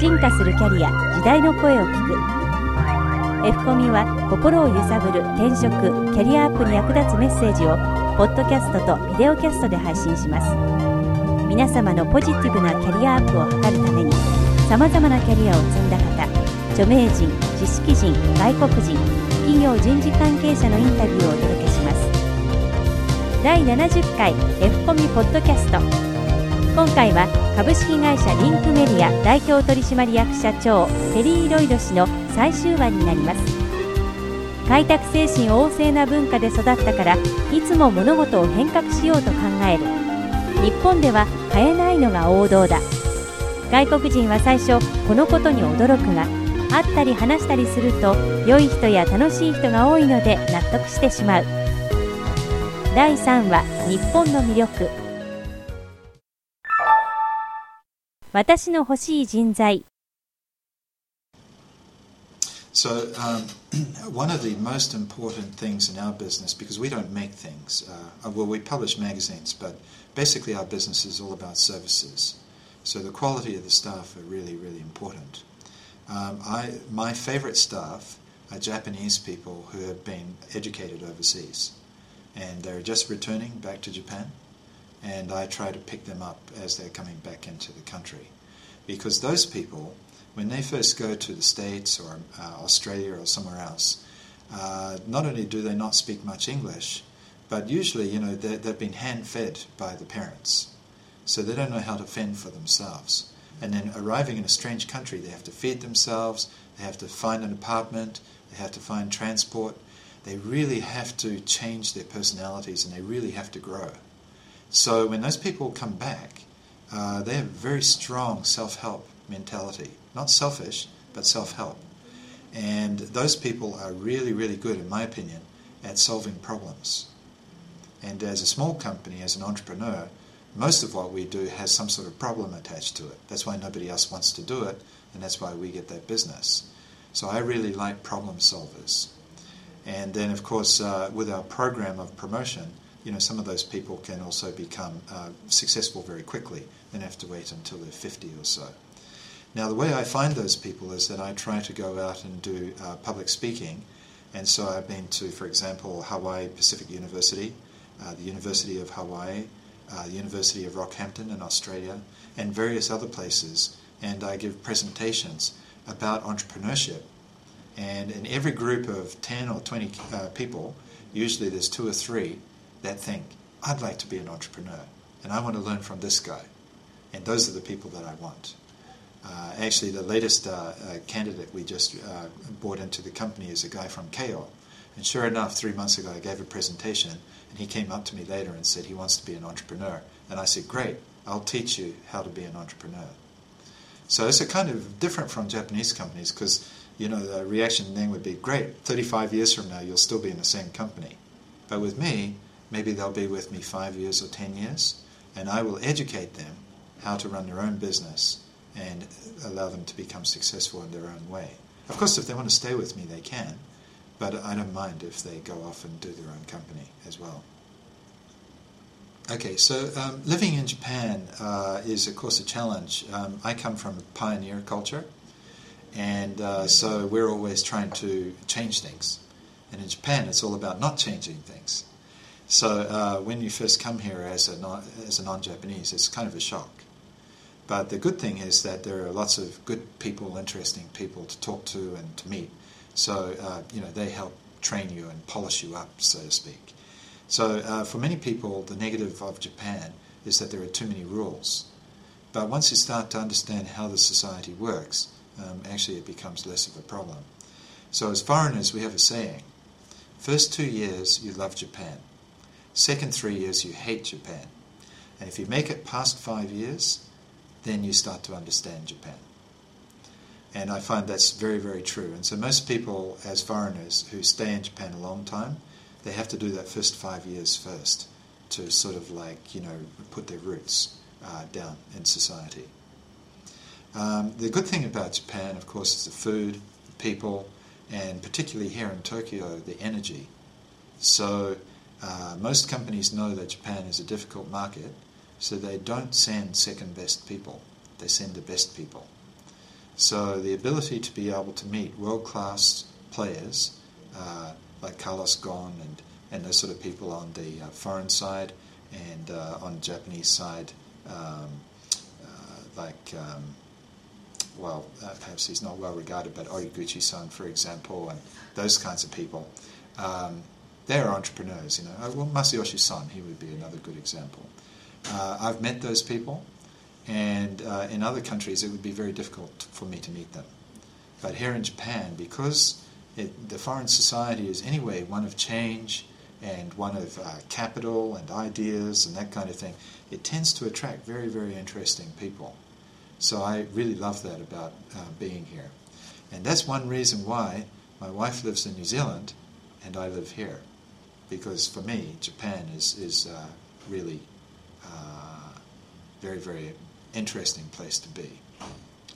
進化するキャリア時代の声を聞く。F コミは心を揺さぶる転職キャリアアップに役立つメッセージをポッドキャストとビデオキャストで配信します。皆様のポジティブなキャリアアップを図るためにさまざまなキャリアを積んだ方著名人知識人外国人企業人事関係者のインタビューをお届けします。第70回 F コミポッドキャスト。今回は株式会社リンクメディア代表取締役社長テリー・ロイド氏の最終話になります。開拓精神旺盛な文化で育ったからいつも物事を変革しようと考える。日本では買えないのが王道だ。外国人は最初このことに驚くが会ったり話したりすると良い人や楽しい人が多いので納得してしまう。第3話日本の魅力。私の欲しい人材 So, um, one of the most important things in our business, because we don't make things, uh, well, we publish magazines, but basically our business is all about services. So, the quality of the staff are really, really important. Um, I, my favorite staff are Japanese people who have been educated overseas, and they're just returning back to Japan, and I try to pick them up as they're coming back into the country. Because those people when they first go to the States or uh, Australia or somewhere else, uh, not only do they not speak much English, but usually, you know, they've been hand fed by the parents. So they don't know how to fend for themselves. And then arriving in a strange country, they have to feed themselves, they have to find an apartment, they have to find transport. They really have to change their personalities and they really have to grow. So when those people come back, uh, they have very strong self help mentality. Not selfish, but self help. And those people are really, really good, in my opinion, at solving problems. And as a small company, as an entrepreneur, most of what we do has some sort of problem attached to it. That's why nobody else wants to do it, and that's why we get that business. So I really like problem solvers. And then, of course, uh, with our program of promotion, you know, some of those people can also become uh, successful very quickly. and have to wait until they're 50 or so. Now, the way I find those people is that I try to go out and do uh, public speaking. And so I've been to, for example, Hawaii Pacific University, uh, the University of Hawaii, uh, the University of Rockhampton in Australia, and various other places. And I give presentations about entrepreneurship. And in every group of 10 or 20 uh, people, usually there's two or three that think, I'd like to be an entrepreneur, and I want to learn from this guy. And those are the people that I want. Uh, actually, the latest uh, uh, candidate we just uh, brought into the company is a guy from Keio. And sure enough, three months ago, I gave a presentation, and he came up to me later and said he wants to be an entrepreneur. And I said, Great, I'll teach you how to be an entrepreneur. So it's a kind of different from Japanese companies because you know the reaction then would be, Great, 35 years from now, you'll still be in the same company. But with me, maybe they'll be with me five years or 10 years, and I will educate them how to run their own business and allow them to become successful in their own way. Of course, if they want to stay with me, they can, but I don't mind if they go off and do their own company as well. Okay, so um, living in Japan uh, is, of course, a challenge. Um, I come from a pioneer culture, and uh, so we're always trying to change things. And in Japan, it's all about not changing things. So uh, when you first come here as a, non, as a non-Japanese, it's kind of a shock. But the good thing is that there are lots of good people, interesting people to talk to and to meet. So, uh, you know, they help train you and polish you up, so to speak. So, uh, for many people, the negative of Japan is that there are too many rules. But once you start to understand how the society works, um, actually it becomes less of a problem. So, as foreigners, we have a saying first two years you love Japan, second three years you hate Japan. And if you make it past five years, then you start to understand Japan. And I find that's very, very true. And so most people, as foreigners who stay in Japan a long time, they have to do that first five years first to sort of like, you know, put their roots uh, down in society. Um, the good thing about Japan, of course, is the food, the people, and particularly here in Tokyo, the energy. So uh, most companies know that Japan is a difficult market, so they don't send second best people, they send the best people. So the ability to be able to meet world class players uh, like Carlos Ghosn and, and those sort of people on the uh, foreign side and uh, on the Japanese side, um, uh, like, um, well, perhaps he's not well regarded, but Origuchi san, for example, and those kinds of people. Um, they're entrepreneurs, you know. Uh, well, Masayoshi Son, he would be another good example. I've met those people. And uh, in other countries, it would be very difficult for me to meet them. But here in Japan, because it, the foreign society is anyway one of change and one of uh, capital and ideas and that kind of thing, it tends to attract very, very interesting people. So I really love that about uh, being here. And that's one reason why my wife lives in New Zealand and I live here. Because for me, Japan is, is uh, really uh, very, very interesting place to be.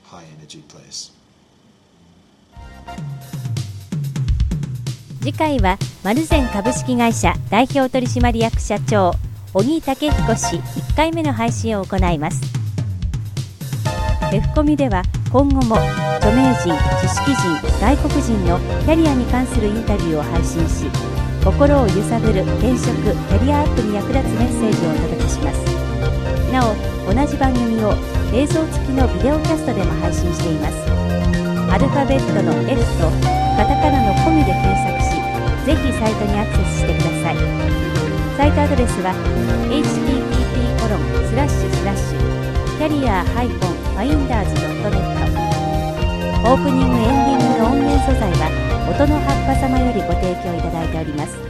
High energy place. 次回はマルゼン株式会社代表取締役社長小木武彦氏1回目の配信を行います F コミでは今後も著名人知識人外国人のキャリアに関するインタビューを配信し心を揺さぶる転職キャリアアップに役立つメッセージをお届けします。なお同じ番組を映像付きのビデオキャストでも配信しています。アルファベットの F とカタカナのコミで検索しぜひサイトにアクセスしてください。サイトアドレスは http コロンスラッシュスラッシュキャリア -finders.net オープニングエンディングの音源素材は音の葉っぱ様よりご提供いただいております。